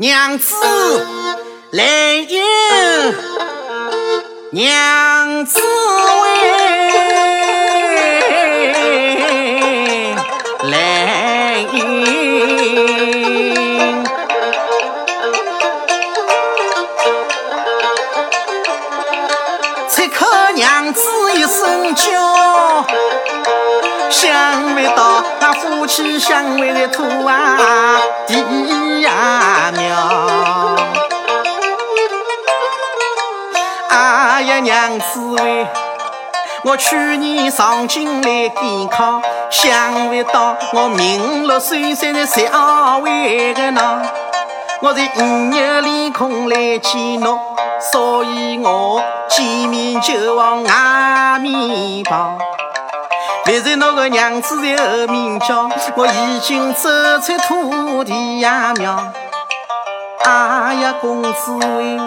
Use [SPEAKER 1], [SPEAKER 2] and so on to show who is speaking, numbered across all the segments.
[SPEAKER 1] 娘子来迎，娘子喂，来迎。此刻娘子一声叫，想不到那夫妻相会的土啊地呀哎呀娘子喂，我去年上京来赶考，想不到我名落孙山的小位个喏。我在五月里空来见侬，所以我见面就往外面跑。别在那个娘子在后面叫，我已经走出土地爷庙。哎呀，公子喂，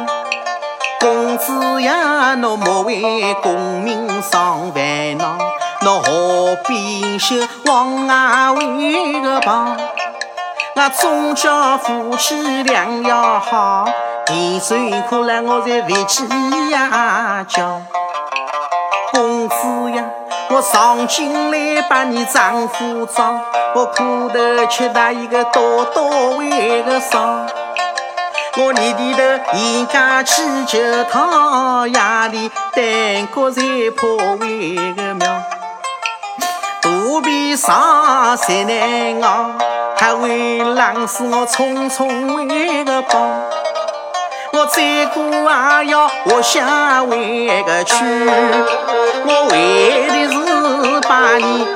[SPEAKER 1] 公子呀，侬莫为功名伤烦恼，侬何必休往外为个跑？我总叫夫妻两要好，甜水苦辣我在回去呀叫。公子呀，我上京来把你丈夫找，我苦头吃他一个多多为个少。我日里头严家去求讨，夜里单角在破为个庙。肚皮上才难熬，还会冷死我匆匆回个跑。我再过也要活下回个去，我为的是把你